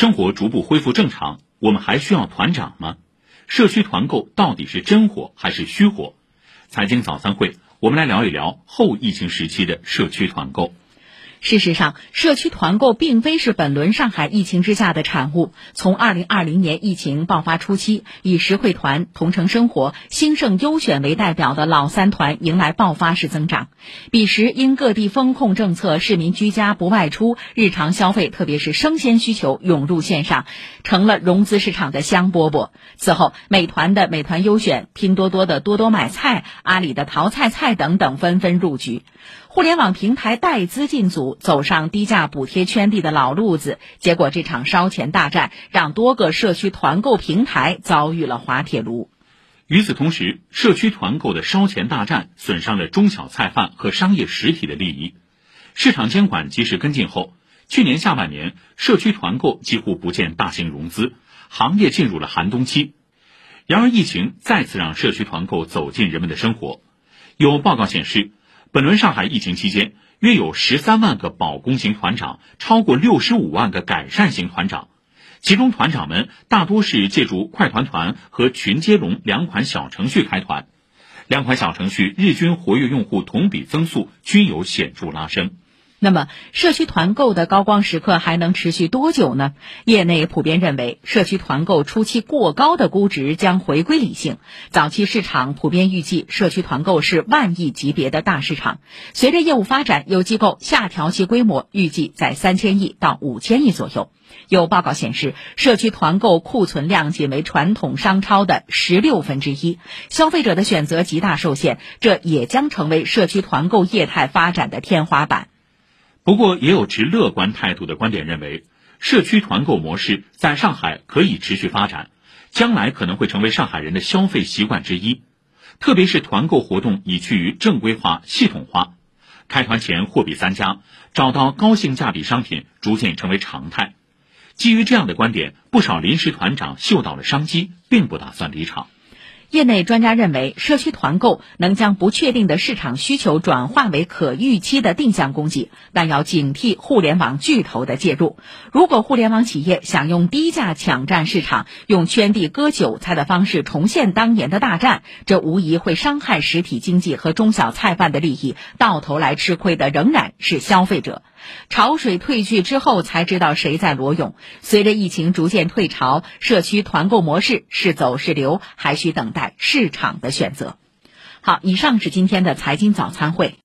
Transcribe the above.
生活逐步恢复正常，我们还需要团长吗？社区团购到底是真火还是虚火？财经早餐会，我们来聊一聊后疫情时期的社区团购。事实上，社区团购并非是本轮上海疫情之下的产物。从二零二零年疫情爆发初期，以实惠团、同城生活、兴盛优选为代表的老三团迎来爆发式增长。彼时，因各地风控政策，市民居家不外出，日常消费特别是生鲜需求涌入线上，成了融资市场的香饽饽。此后，美团的美团优选、拼多多的多多买菜、阿里的淘菜菜等等纷纷入局。互联网平台带资进组，走上低价补贴圈地的老路子，结果这场烧钱大战让多个社区团购平台遭遇了滑铁卢。与此同时，社区团购的烧钱大战损伤了中小菜贩和商业实体的利益。市场监管及时跟进后，去年下半年社区团购几乎不见大型融资，行业进入了寒冬期。然而，疫情再次让社区团购走进人们的生活。有报告显示。本轮上海疫情期间，约有十三万个保工型团长，超过六十五万个改善型团长。其中，团长们大多是借助快团团和群接龙两款小程序开团，两款小程序日均活跃用户同比增速均有显著拉升。那么，社区团购的高光时刻还能持续多久呢？业内普遍认为，社区团购初期过高的估值将回归理性。早期市场普遍预计，社区团购是万亿级别的大市场。随着业务发展，有机构下调其规模，预计在三千亿到五千亿左右。有报告显示，社区团购库存量仅为传统商超的十六分之一，消费者的选择极大受限，这也将成为社区团购业态发展的天花板。不过，也有持乐观态度的观点认为，社区团购模式在上海可以持续发展，将来可能会成为上海人的消费习惯之一。特别是团购活动已趋于正规化、系统化，开团前货比三家，找到高性价比商品逐渐成为常态。基于这样的观点，不少临时团长嗅到了商机，并不打算离场。业内专家认为，社区团购能将不确定的市场需求转化为可预期的定向供给，但要警惕互联网巨头的介入。如果互联网企业想用低价抢占市场，用圈地割韭菜的方式重现当年的大战，这无疑会伤害实体经济和中小菜贩的利益，到头来吃亏的仍然是消费者。潮水退去之后，才知道谁在裸泳。随着疫情逐渐退潮，社区团购模式是走是留，还需等待市场的选择。好，以上是今天的财经早餐会。